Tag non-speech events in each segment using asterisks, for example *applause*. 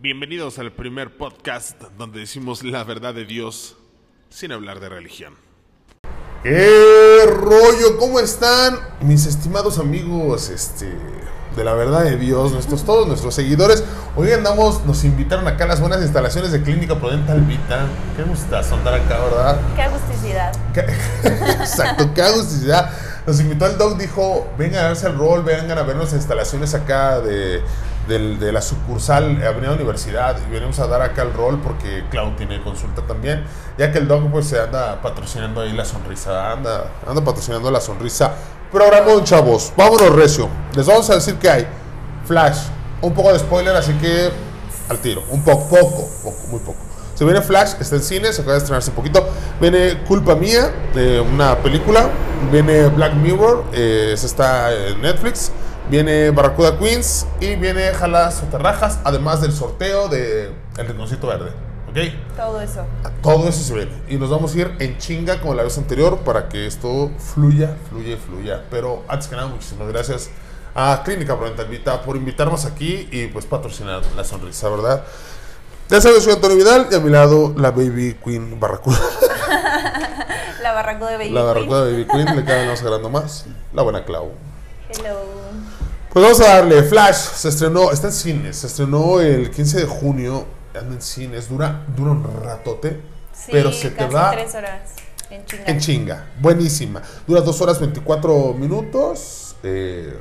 Bienvenidos al primer podcast donde decimos la verdad de Dios sin hablar de religión. ¡Qué rollo! ¿Cómo están mis estimados amigos este, de la verdad de Dios? Nuestros, todos nuestros seguidores. Hoy andamos, nos invitaron acá a las buenas instalaciones de Clínica Prudental Vita. Qué gustazo andar acá, ¿verdad? Qué agusticidad. Qué- *laughs* Exacto, qué agusticidad. Nos invitó el doc, dijo, vengan a verse el rol, vengan a ver las instalaciones acá de, de la sucursal Avenida Universidad y venimos a dar acá el rol porque Clau tiene consulta también, ya que el doc pues se anda patrocinando ahí la sonrisa, anda, anda patrocinando la sonrisa. Programón, chavos, vámonos recio. Les vamos a decir que hay Flash, un poco de spoiler, así que al tiro, un poco, poco, poco, muy poco. Se viene Flash, está en cine, se acaba de estrenar hace poquito. Viene Culpa Mía, de una película. Viene Black Mirror, eh, está en Netflix. Viene Barracuda Queens y viene Jalas o Terrajas, además del sorteo de El Rinconcito Verde. ¿Ok? Todo eso. Todo eso se viene. Y nos vamos a ir en chinga como la vez anterior para que esto fluya, fluya y fluya. Pero antes que nada, muchísimas gracias a Clínica Prudental Vita por invitarnos aquí y pues patrocinar la sonrisa, ¿verdad? Ya sabes, soy Antonio Vidal y a mi lado la Baby Queen Barracuda. *laughs* La barraco de Baby La Queen. Barracuda Baby Queen, le cada vez agarrando más. La buena Clau. Hello. Pues vamos a darle. Flash se estrenó, está en cines, se estrenó el 15 de junio. Anda en cines, dura, dura un ratote. Sí, pero se te casi va tres horas. En chinga. En chinga, buenísima. Dura 2 horas 24 minutos. Eh,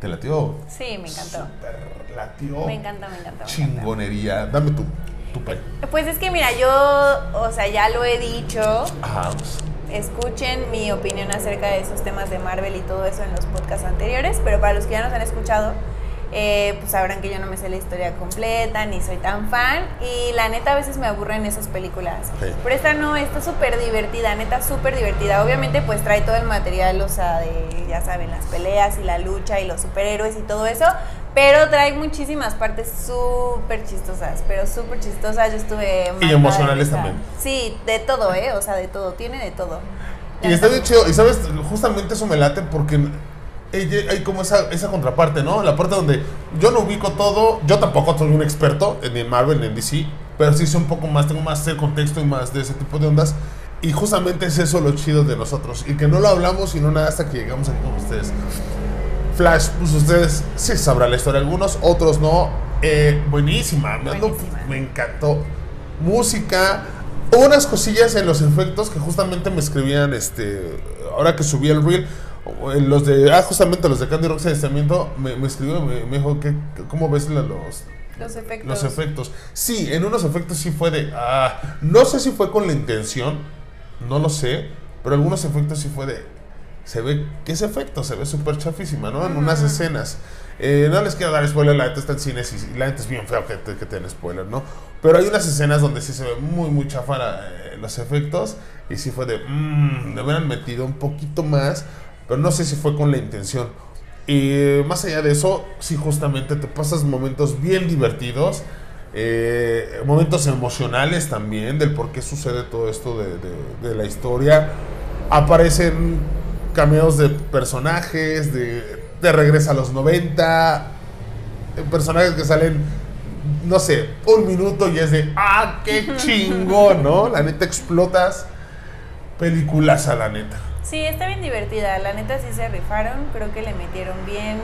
¿Te latió? Sí, me encantó. Super latió. Me encanta, me encanta. me encanta. Chingonería. Dame tu, tu pay. Pues es que mira, yo, o sea, ya lo he dicho. Ajá. pues, Escuchen mi opinión acerca de esos temas de Marvel y todo eso en los podcasts anteriores, pero para los que ya nos han escuchado, eh, pues sabrán que yo no me sé la historia completa, ni soy tan fan, y la neta a veces me aburren esas películas. Sí. Pero esta no, está súper divertida, neta súper divertida. Obviamente pues trae todo el material, o sea, de, ya saben, las peleas y la lucha y los superhéroes y todo eso, pero trae muchísimas partes súper chistosas, pero súper chistosas. Yo estuve... de emocionales también. Sí, de todo, ¿eh? O sea, de todo, tiene de todo. Y está bien chido. Y sabes, justamente eso me late porque hay como esa, esa contraparte, ¿no? La parte donde yo no ubico todo. Yo tampoco soy un experto ni en Marvel ni en DC. Pero sí sé un poco más, tengo más el contexto y más de ese tipo de ondas. Y justamente es eso lo chido de nosotros. Y que no lo hablamos sino nada hasta que llegamos aquí con ustedes. Flash, pues ustedes sí sabrán la historia, algunos, otros no. Eh, buenísima, Buenísima. me encantó. Música, unas cosillas en los efectos que justamente me escribían, este, ahora que subí el reel, eh, los de, ah, justamente los de Candy Rock Adiestramiento, me, me escribió, me, me dijo, que, ¿cómo ves los, Los efectos. los efectos. Sí, en unos efectos sí fue de. Ah, no sé si fue con la intención, no lo sé, pero algunos efectos sí fue de. Se ve que ese efecto se ve súper chafísima, ¿no? En unas escenas. Eh, no les quiero dar spoiler, la neta está en cines y la neta es bien feo que que te den spoiler, ¿no? Pero hay unas escenas donde sí se ve muy, muy chafa eh, los efectos y sí fue de. Mmm, le hubieran metido un poquito más, pero no sé si fue con la intención. Y más allá de eso, sí, justamente te pasas momentos bien divertidos, eh, momentos emocionales también, del por qué sucede todo esto de, de- de la historia. Aparecen cameos de personajes, de, de regresa a los 90, eh, personajes que salen, no sé, un minuto y es de, ¡ah, qué chingón! ¿No? La neta explotas. Peliculaza, la neta. Sí, está bien divertida. La neta sí se rifaron. Creo que le metieron bien.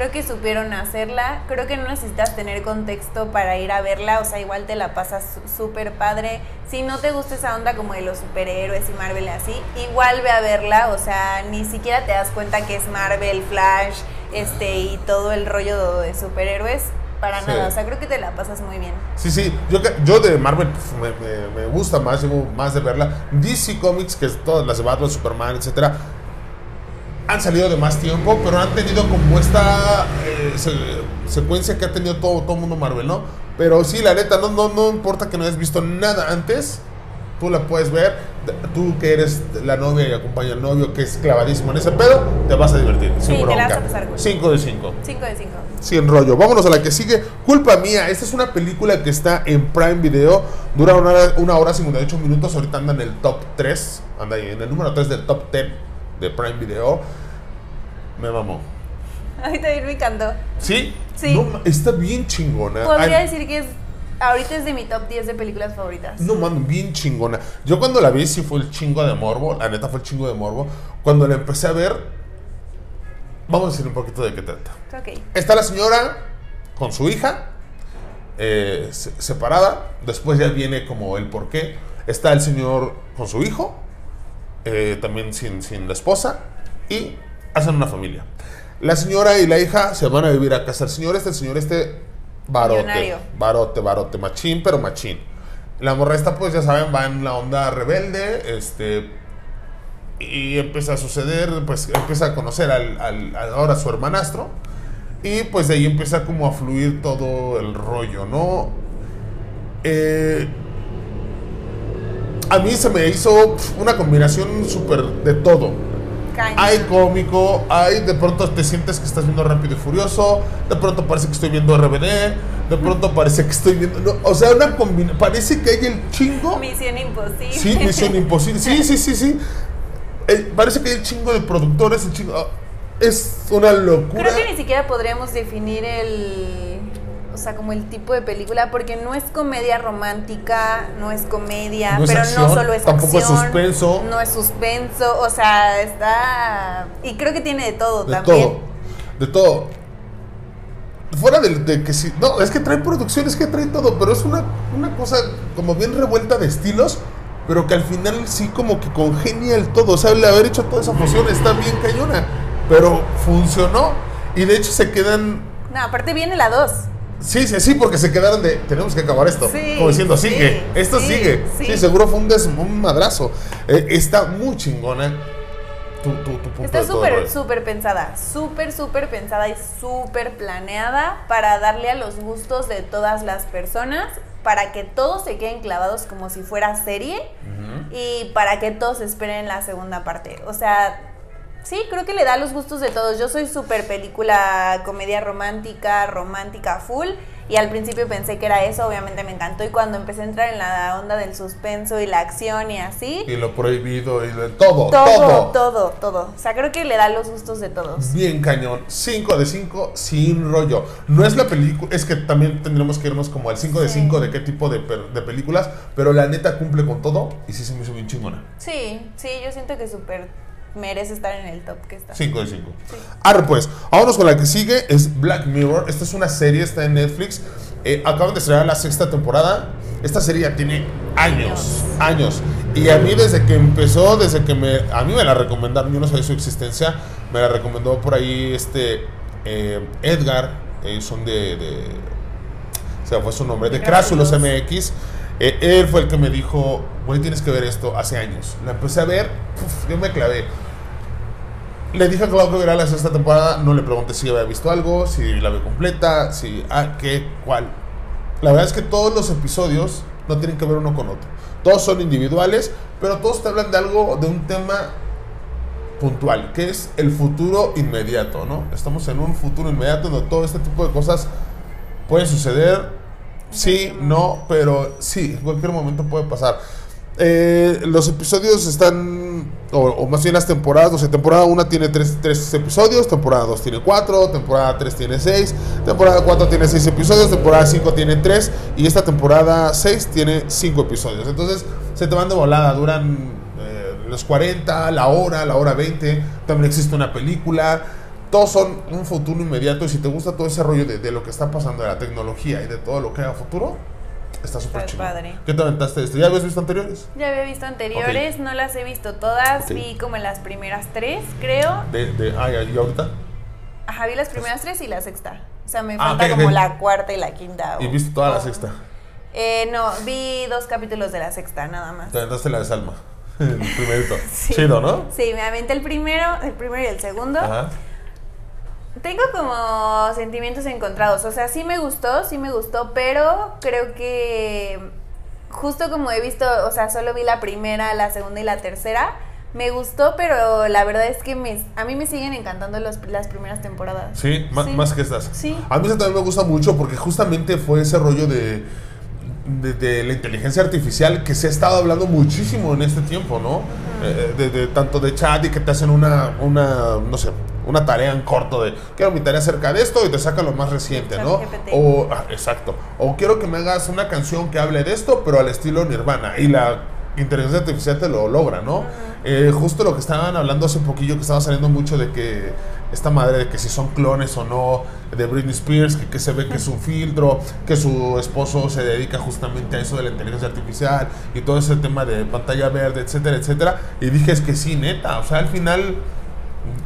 Creo que supieron hacerla. Creo que no necesitas tener contexto para ir a verla. O sea, igual te la pasas súper padre. Si no te gusta esa onda como de los superhéroes y Marvel así, igual ve a verla. O sea, ni siquiera te das cuenta que es Marvel, Flash, este y todo el rollo de superhéroes. Para Sí. nada. O sea, creo que te la pasas muy bien. Sí, sí, yo, yo de Marvel pues, me, me- me gusta más, más de verla. DC Comics, que es todas las de Batman, Superman, etcétera, han salido de más tiempo, pero han tenido como esta eh, se- secuencia que ha tenido todo todo mundo Marvel, ¿no? Pero sí, la neta, no, no, no importa que no hayas visto nada antes, tú la puedes ver. Tú que eres la novia y acompaña al novio, que es clavadísimo en ese pedo, te vas a divertir. Sí, sin te la vas a bronca. pasar cool. 5 de 5. 5 de 5. Sin rollo. Vámonos a la que sigue. Culpa mía. Esta es una película que está en Prime Video. Dura una hora, una hora 58 minutos. Ahorita anda en el top 3. Anda ahí en el número 3 del top 10 de Prime Video. Me mamó. A mí también me encantó. ¿Sí? Sí. No está bien chingona. Podría Ay, decir que es. Ahorita es de mi top 10 de películas favoritas. No mames, bien chingona. Yo cuando la vi sí fue el chingo de morbo, la neta fue el chingo de morbo. Cuando la empecé a ver, vamos a decir un poquito de qué trata. Ok. Está la señora con su hija, eh, se- separada. Después ya viene como el porqué. Está el señor con su hijo, eh, también sin, sin la esposa, y hacen una familia. La señora y la hija se van a vivir a casa. El señor este, el señor este, barote. Millonario. Barote, barote, machín, pero machín. La morra esta, pues ya saben, va en la onda rebelde, este, y empieza a suceder, pues empieza a conocer al, al- al- ahora su hermanastro y pues de ahí empieza como a fluir todo el rollo, ¿no? Eh, a mí se me hizo una combinación súper de todo. Caña. Hay cómico, hay de pronto te sientes que estás viendo Rápido y Furioso, de pronto parece que estoy viendo RBD, de pronto parece que estoy viendo... no, o sea, una combinación... Parece que hay el chingo... Misión imposible. Sí, Misión Imposible. Sí, sí, sí, sí. Eh, parece que hay un chingo de productores, el chingo. es una locura. Creo que ni siquiera podríamos definir el. O sea, como el tipo de película, porque no es comedia romántica, no es comedia, No es pero acción, no solo es tampoco es acción, suspenso. No es suspenso, o sea, está. Y creo que tiene de todo De también. todo. De todo. Fuera de, de que sí. No, es que trae producción, es que trae todo, pero es una, una cosa como bien revuelta de estilos, pero que al final sí como que congenia el todo. O sea, el haber hecho toda esa fusión está bien cañona, pero funcionó. Y de hecho se quedan No, aparte viene la 2. Sí, sí, sí, porque se quedaron de, tenemos que acabar esto. Sí, Como diciendo, sí, sigue, esto sí, sigue. Sí. seguro fue un, des- un madrazo. Eh, está muy chingona tu, tu, tu punto Está súper, súper pensada, súper, súper pensada y súper planeada para darle a los gustos de todas las personas, para que todos se queden clavados como si fuera serie y para que todos esperen la segunda parte. O sea, sí, creo que le da los gustos de todos. Yo soy súper película, comedia romántica, romántica full. Y al principio pensé que era eso, obviamente me encantó. Y cuando empecé a entrar en la onda del suspenso y la acción y así, Y lo prohibido y de todo, todo, todo. todo, todo. O sea, creo que le da los gustos de todos. Bien cañón. 5 de 5 sin rollo. No es la película, es que también tendremos que irnos como al 5 de Sí. 5 de qué tipo de, per- de películas, pero la neta cumple con todo y sí se me hizo bien chingona. Sí, sí, yo siento que súper merece estar en el top que está. 5 de 5. Ahora pues, vámonos con la que sigue, es Black Mirror. Esta es una serie, está en Netflix. Eh, acaban de estrenar la sexta temporada. Esta serie ya tiene años, años. Y a mí desde que empezó, desde que me... A mí me la recomendaron, yo no sabía su existencia. Me la recomendó por ahí este eh, Edgar. Ellos son de... de o sea, fue su nombre, de Crásulos. MX. Eh, él fue el que me dijo, güey, tienes que ver esto hace años. La empecé a ver, puf, yo me clavé. Le dije a Clau que viera la sexta temporada, no le pregunté si había visto algo, si la ve completa, si, ah, qué, cuál. La verdad es que todos los episodios no tienen que ver uno con otro. Todos son individuales, pero todos te hablan de algo, de un tema puntual, que es el futuro inmediato, ¿no? Estamos en un futuro inmediato donde todo este tipo de cosas pueden suceder, sí, no, pero sí, en cualquier momento puede pasar. Eh, los episodios están, o, o más bien las temporadas, o sea, temporada 1 tiene 3 episodios, temporada 2 tiene 4, temporada 3 tiene 6, temporada 4 tiene 6 episodios, temporada 5 tiene 3 y esta temporada 6 tiene 5 episodios. Entonces se te van de volada, duran eh, los 40, la hora, la hora 20, también existe una película. Todos son un futuro inmediato y si te gusta todo ese rollo de, de lo que está pasando, de la tecnología y de todo lo que hay a futuro, está súper chido. ¿Qué te aventaste de esto? ¿Ya habías visto anteriores? Ya había visto anteriores, no las he visto todas, vi como las primeras tres, creo. De, de, ah, ¿y ahorita? Ajá, vi las primeras tres y la sexta. O sea, me Ah, falta como la cuarta y la quinta. ¿Y viste toda la sexta? Eh, no, vi dos capítulos de la sexta, nada más. Te aventaste la de Salma. *laughs* El primerito. *laughs* Sí. Chido, ¿no? Sí, me aventé el primero, el primero y el segundo. Ajá. Tengo como sentimientos encontrados. O sea, sí me gustó, sí me gustó, pero creo que justo como he visto, o sea, solo vi la primera, la segunda y la tercera. Me gustó, pero la verdad es que me, a mí me siguen encantando los- las primeras temporadas. Sí, Sí. más que estas. Sí. A mí eso también me gusta mucho porque justamente fue ese rollo de, de, de la inteligencia artificial que se ha estado hablando muchísimo en este tiempo, ¿no? Eh, de, de- tanto de chat y que te hacen una, una, no sé, una tarea en corto de quiero mi tarea acerca de esto y te saca lo más reciente, ¿no? O, ah, exacto. O quiero que me hagas una canción que hable de esto, pero al estilo Nirvana. Y la inteligencia artificial te lo logra, ¿no? Eh, justo lo que estaban hablando hace poquillo, que estaba saliendo mucho de que esta madre de que si son clones o no de Britney Spears, que, que se ve que es un *laughs* filtro, que su esposo se dedica justamente a eso de la inteligencia artificial y todo ese tema de pantalla verde, etcétera, etcétera. Y dije, es que sí, neta, o sea, al final...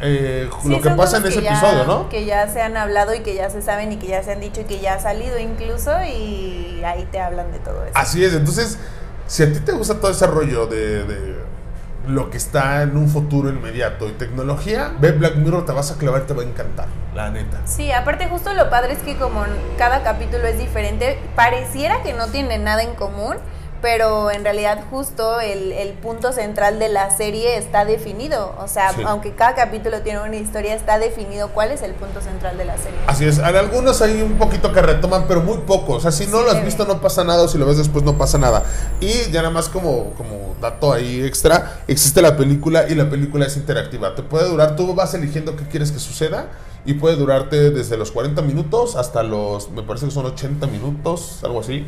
eh, Sí, lo que pasa en ese que ya- episodio, ¿no? Que ya se han hablado y que ya se saben y que ya se han dicho y que ya ha salido incluso y ahí te hablan de todo eso. Así es, entonces, si a ti te gusta todo ese rollo de, de lo que está en un futuro inmediato y tecnología, ve Black Mirror, te vas a clavar, te va a encantar, la neta. Sí, aparte justo lo padre es que como cada capítulo es diferente, pareciera que no tiene nada en común, pero en realidad justo el, el punto central de la serie está definido. O sea, Sí. aunque cada capítulo tiene una historia, está definido cuál es el punto central de la serie. Así es, hay algunos hay un poquito que retoman, pero muy poco. O sea, si no Sí, lo has visto no pasa nada, o si lo ves después no pasa nada. Y ya nada más como, como dato ahí extra, existe la película y la película es interactiva. Te puede durar, tú vas eligiendo qué quieres que suceda y puede durarte desde los 40 minutos hasta los, me parece que son 80 minutos, algo así.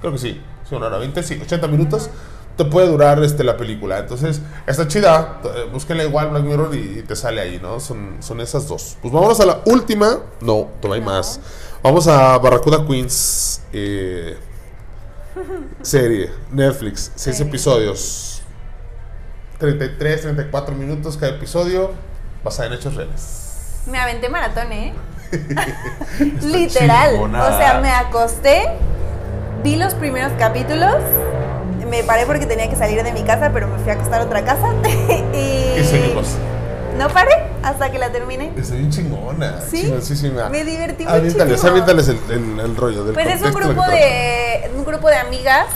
Creo que sí, sí, una hora 20, sí, 80 minutos. Te puede durar este, la película. Entonces, está chida. eh, Búsquenla igual Black Mirror y, y te sale ahí, ¿no? Son, son esas dos. Pues vámonos a la última. No, todavía hay No. más. Vamos a Barracuda Queens. eh, serie, Netflix, 6 Sí. episodios. 33, 34 minutos cada episodio. Basada en hechos reales. Me aventé maratón, ¿eh? *laughs* *laughs* Literal. chingona. O sea, me acosté, vi los primeros capítulos, me paré porque tenía que salir de mi casa, pero me fui a acostar a otra casa. *laughs* y seguimos. No paré hasta que la terminé. Está bien chingona. ¿Sí? Me divertí Aviéntales, muchísimo. aviéntales el, el- el rollo del Pues es un grupo de un grupo de amigas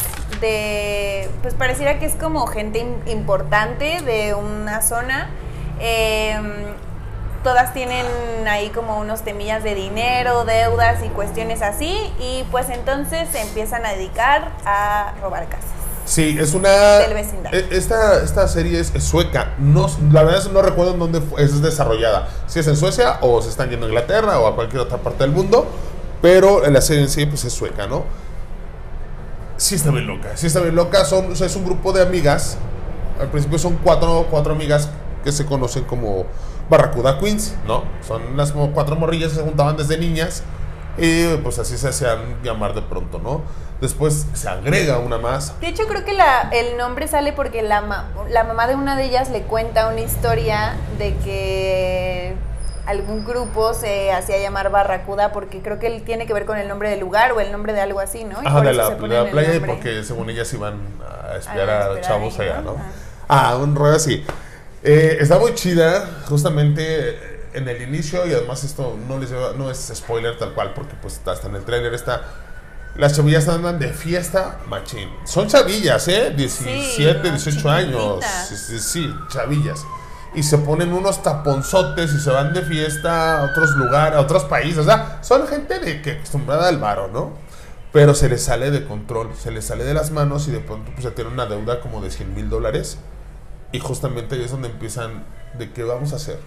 de pues pareciera que es como gente im- importante de una zona. Em, todas tienen ahí como unos temillas de dinero, deudas y cuestiones así y pues entonces se empiezan a dedicar a robar casas. Sí, es una. Del vecindario. e- Esta, esta serie es, es sueca. No, la verdad es que no recuerdo en dónde es desarrollada. Si es en Suecia o se están yendo a Inglaterra o a cualquier otra parte del mundo. Pero la serie en sí, pues es sueca, ¿no? Sí está bien loca. Sí está bien loca. Son, o sea, es un grupo de amigas. Al principio son cuatro, cuatro amigas que se conocen como Barracuda Queens, ¿no? Son las como cuatro morrillas que se juntaban desde niñas. Y pues así se hacían llamar de pronto, ¿no? Después se agrega una más. De hecho, creo que la- el nombre sale porque la, ma- la mamá de una de ellas le cuenta una historia de que algún grupo se hacía llamar Barracuda porque creo que él tiene que ver con el nombre del lugar o el nombre de algo así, ¿no? Y Ajá, de la, de playa y porque según ellas iban a espiar A a, chavos allá, ¿no? ¿no? Ajá. Ah, un rollo así. Eh, está muy chida, justamente en el inicio, y además esto no les lleva- no es spoiler tal cual, porque pues está en el trailer, está... Las chavillas andan de fiesta, machín. Son chavillas, ¿eh? 17, ¿no? 18 años. Sí, sí, sí, chavillas. Y se ponen unos taponzotes y se van de fiesta a otros lugares, a otros países. O sea, son gente de que acostumbrada al varo, ¿no? Pero se les sale de control, se les sale de las manos y de pronto pues ya tienen una deuda como de 100 mil dólares. Y justamente ahí es donde empiezan de qué vamos a hacer,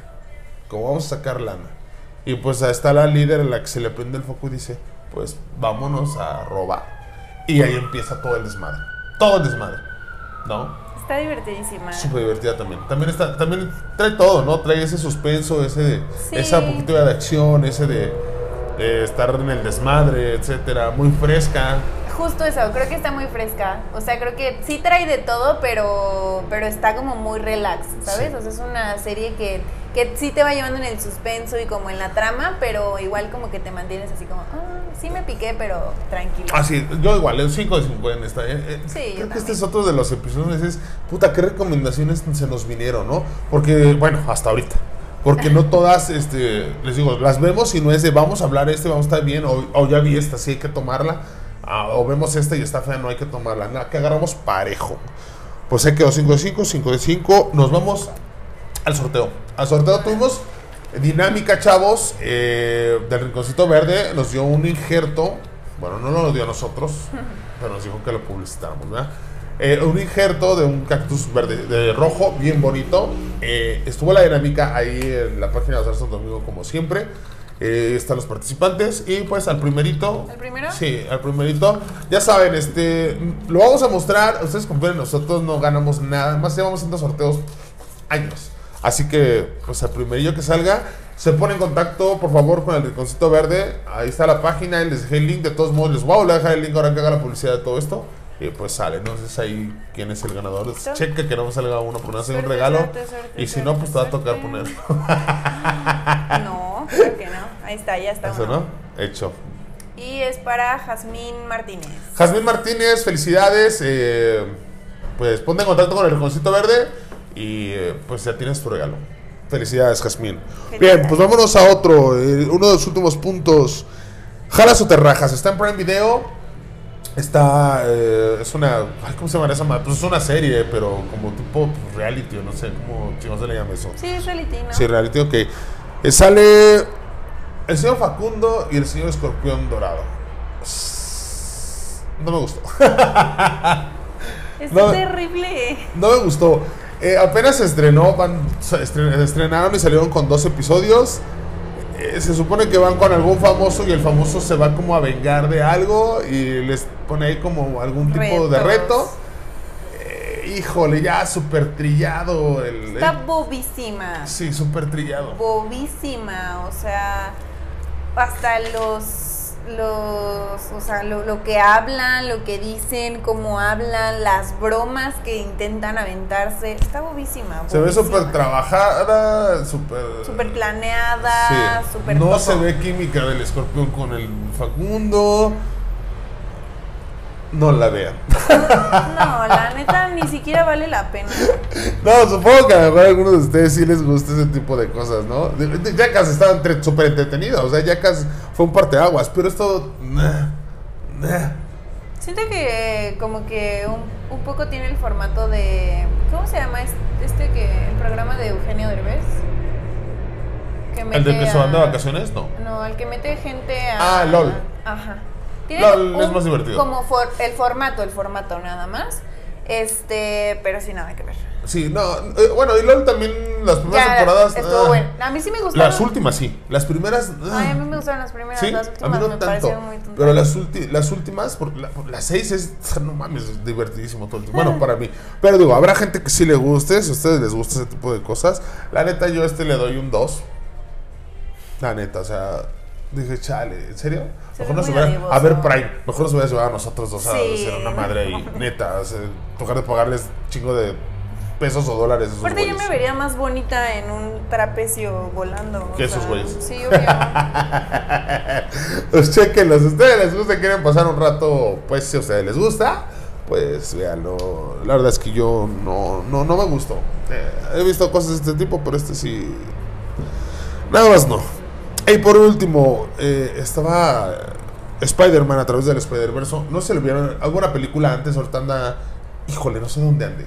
cómo vamos a sacar lana. Y pues ahí está la líder en la que se le prende el foco y dice, pues vámonos a robar. Y ahí empieza todo el desmadre. Todo el desmadre. ¿No? Está divertidísima. Súper divertida también. También está, también trae todo, ¿no? Trae ese suspenso, ese de, Sí. esa poquito de acción, ese de, de estar en el desmadre, etcétera. Muy fresca. Justo eso, creo que está muy fresca. O sea, creo que sí trae de todo, pero, pero está como muy relax, ¿sabes? Sí. O sea, es una serie que, que sí te va llevando en el suspenso y como en la trama, pero igual como que te mantienes así como, ah, sí me piqué, pero tranquilo. Ah, sí, yo igual, el 5 de 5 en esta. eh, eh, Sí, creo que este es otro de los episodios dices, puta, qué recomendaciones se nos vinieron, ¿no? Porque, bueno, hasta ahorita. Porque no todas, este, les digo, las vemos y no es de vamos a hablar este, vamos a estar bien, o, o ya vi esta, sí hay que tomarla. Ah, o vemos esta y está fea, no hay que tomarla. Nada, que agarramos parejo. Pues se quedó 5 de 5, 5 de 5. Nos vamos al sorteo. Al sorteo tuvimos dinámica, chavos. eh, del Rinconcito Verde nos dio un injerto. Bueno, no nos lo dio a nosotros, *laughs* pero nos dijo que lo publicitáramos, ¿verdad? eh, un injerto de un cactus verde, de rojo, bien bonito. Eh, estuvo la dinámica ahí en la página de Santo Domingo, como siempre. Eh, están los participantes y pues al primerito. ¿Al primero? Sí, al primerito. Ya saben, este, lo vamos a mostrar. Ustedes confíen en nosotros, no ganamos nada. Más llevamos haciendo sorteos años. Así que, pues al primerillo que salga, se pone en contacto, por favor, con el rinconcito verde. Ahí está la página, y les dejé el link. De todos modos, les voy a dejar el link ahora que haga la publicidad de todo esto. Y pues sale, no sé ahí quién es el ganador. ¿Listo? Cheque que no me salga uno, ponerse un Suerte, regalo. suerte, suerte, y si no, pues te va a tocar ponerlo. *laughs* No, creo que no. Ahí está, ya está. Eso, uno. ¿no? Hecho. Y es para Jazmín Martínez. Jazmín Martínez, felicidades. eh, pues ponte en contacto con el rinconcito verde y eh, pues ya tienes tu regalo. Felicidades, Jazmín. Bien, pues vámonos a otro. eh, uno de los últimos puntos. Jalas o te rajas. Está en Prime Video. Está. eh, es una. ay, ¿Cómo se llama esa madre? Pues es una serie, pero como tipo reality, o no sé cómo chingados se le llama eso. Sí, es reality, ¿no? Sí, reality, ok. Eh, sale el señor Facundo y el señor Escorpión Dorado. No me gustó. *laughs* Es No. terrible. No me gustó. Eh, apenas se estrenó, van, se estrenaron y salieron con dos episodios. Eh, se supone que van con algún famoso y el famoso se va como a vengar de algo y les pone ahí como algún tipo de reto. Híjole, ya súper trillado. El, Está el- bobísima. sí, súper trillado. Bobísima. O sea, hasta los. Los, o sea, lo, lo que hablan, lo que dicen, cómo hablan, las bromas que intentan aventarse, está bobísima. Se ve súper trabajada, súper... Súper planeada, Sí. súper No todo. se ve química del escorpión con el Facundo. No la vean. No, la neta ni siquiera vale la pena. *laughs* No, supongo que a lo mejor a algunos de ustedes sí les gusta ese tipo de cosas, ¿no? Jackass estaba entre- súper entretenido. O sea, Jackass fue un parteaguas, pero esto. nah, nah. Siento que como que un, un poco tiene el formato de... ¿Cómo se llama es- este que el programa de Eugenio Derbez? Que ¿El de que se van de a- vacaciones? No. No, el que mete gente a... Ah, LOL. Ajá. LOL es más divertido. Como for- el formato, el formato nada más. Este, pero sin nada que ver. Sí, no. eh, bueno, y LOL también, las primeras Ya, temporadas. estuvo ah. bueno. A mí sí me gustaron. Las últimas sí. Las primeras. ah. Ay, a mí me gustaron las primeras. Sí, las a últimas mí no me tanto. parecieron muy tontas. Pero las, ulti- las últimas, la, por las seis es, no mames, es divertidísimo todo el tiempo. Bueno, *laughs* para mí. Pero digo, habrá gente que sí le guste, si a ustedes les gusta ese tipo de cosas. La neta, yo a este le doy un 2. La neta, o sea, dije, chale, ¿en serio? Se Mejor nos muy hubiera, dadivoso. a ver, Prime, mejor nos hubiera llevado a nosotros dos a Sí. hacer una madre y *laughs* neta, o sea, lugar de pagarles chingo de pesos o dólares. esos Aparte yo me vería más bonita en un trapecio volando. Que esos güeyes. Sí, obvio. *laughs* pues chequenlos. Si ustedes les gusta, quieren pasar un rato, pues si a ustedes les gusta, pues véanlo. La verdad es que yo no, no, no me gustó. Eh, he visto cosas de este tipo, pero este sí. Nada más no. Y por último, eh, estaba Spider-Man a través del Spider-Verse. No se le vieron alguna película antes, ahorita anda. Híjole, no sé dónde ande.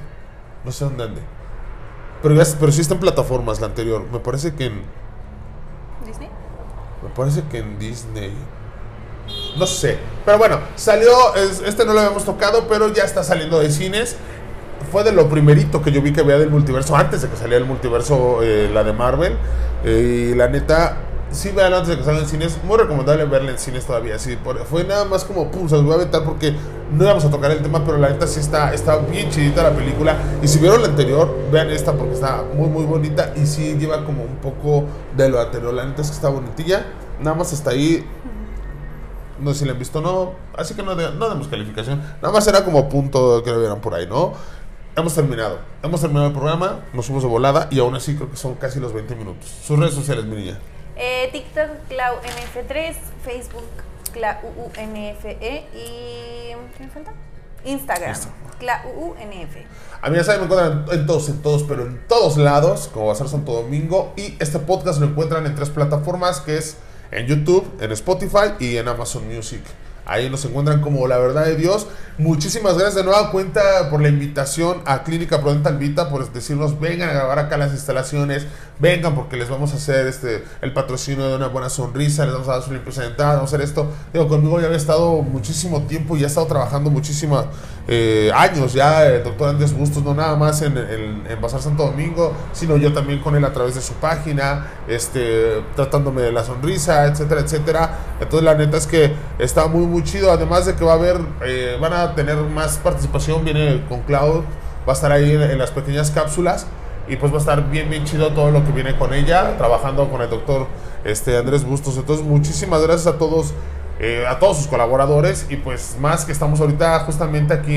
No sé dónde ande. Pero, ya- pero sí está en plataformas la anterior. Me parece que en. ¿Disney? Me parece que en Disney. No sé. Pero bueno, salió. es- este no lo habíamos tocado, pero ya está saliendo de cines. Fue de lo primerito que yo vi que veía del multiverso. Antes de que saliera el multiverso, eh, la de Marvel. Eh, y la neta, sí vean antes de que salga en cines. Muy recomendable verla en cines todavía. Sí, fue nada más como, pum, se los voy a aventar porque no íbamos a tocar el tema. Pero la neta sí está, está bien chidita la película. Y si vieron la anterior, vean esta porque está muy, muy bonita. Y sí lleva como un poco de lo anterior. La neta es que está bonitilla. Nada más hasta ahí. No sé si la han visto o no. Así que no, no demos calificación. Nada más era como punto que lo vieran por ahí, ¿no? Hemos terminado. Hemos terminado el programa. Nos fuimos de volada. Y aún así creo que son casi los 20 minutos. Sus redes sociales, mi niña. Eh, TikTok, ClauNF3, Facebook, ClauUNFE E y... ¿Qué me falta? Instagram, Instagram. ClauUNF. A mí ya saben, me encuentran en todos, en todos, pero en todos lados, como va a ser Santo Domingo. Y este podcast lo encuentran en tres plataformas, que es en YouTube, en Spotify y en Amazon Music. Ahí nos encuentran como La Verdad de Dios. Muchísimas gracias de nueva cuenta por la invitación a Clínica Prodental Vita, por decirnos vengan a grabar acá las instalaciones, vengan porque les vamos a hacer este el patrocinio de una buena sonrisa, les vamos a dar su dental, vamos a hacer esto. Digo, conmigo ya había estado muchísimo tiempo y ha estado trabajando muchísimos eh, años ya el doctor Andrés Bustos, no nada más en, en, en Santo Domingo, sino yo también con él a través de su página, este, tratándome de la sonrisa, etcétera, etcétera. Entonces la neta es que está muy, muy chido, además de que va a haber, eh, van a tener más participación, viene con Cloud, va a estar ahí en, las pequeñas cápsulas y pues va a estar bien, bien chido todo lo que viene con ella, trabajando con el doctor este, Andrés Bustos. Entonces, muchísimas gracias a todos, eh, a todos sus colaboradores y pues más que estamos ahorita justamente aquí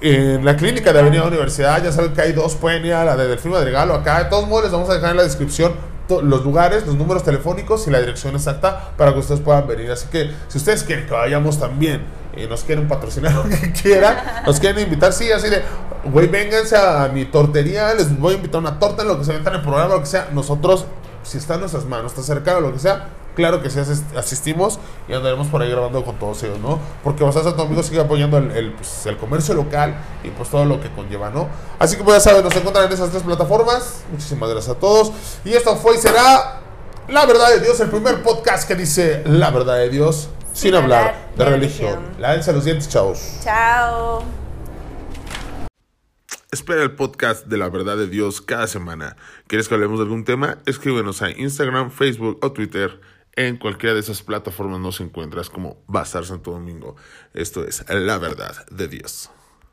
en, la clínica de Avenida Universidad. Ya saben que hay dos, pueden ir a la de Delfín Madrigal o acá. De todos modos, les vamos a dejar en la descripción los lugares, los números telefónicos y la dirección exacta para que ustedes puedan venir. Así que si ustedes quieren que vayamos también y nos quieren patrocinar lo *laughs* que quieran, nos quieren invitar, sí, así de, güey, vénganse a mi tortería, les voy a invitar una torta, lo que se venta en el programa, lo que sea. Nosotros, si está en nuestras manos, está cercano, lo que sea, claro que sí asis- asistimos y andaremos por ahí grabando con todos ellos, ¿no? Porque Basar Santo Domingo sigue apoyando el, el, pues, el comercio local y pues todo lo que conlleva, ¿no? Así que pues ya saben, nos encuentran en esas tres plataformas. Muchísimas gracias a todos. Y esto fue y será La Verdad de Dios, el primer podcast que dice La Verdad de Dios sin, Sin hablar hablar de de religión. religión. Lávense los dientes, chavos. Chao. Espera el podcast de la verdad de Dios cada semana. ¿Quieres que hablemos de algún tema? Escríbenos a Instagram, Facebook o Twitter. En cualquiera de esas plataformas nos encuentras como Bazar Santo Domingo. Esto es la verdad de Dios.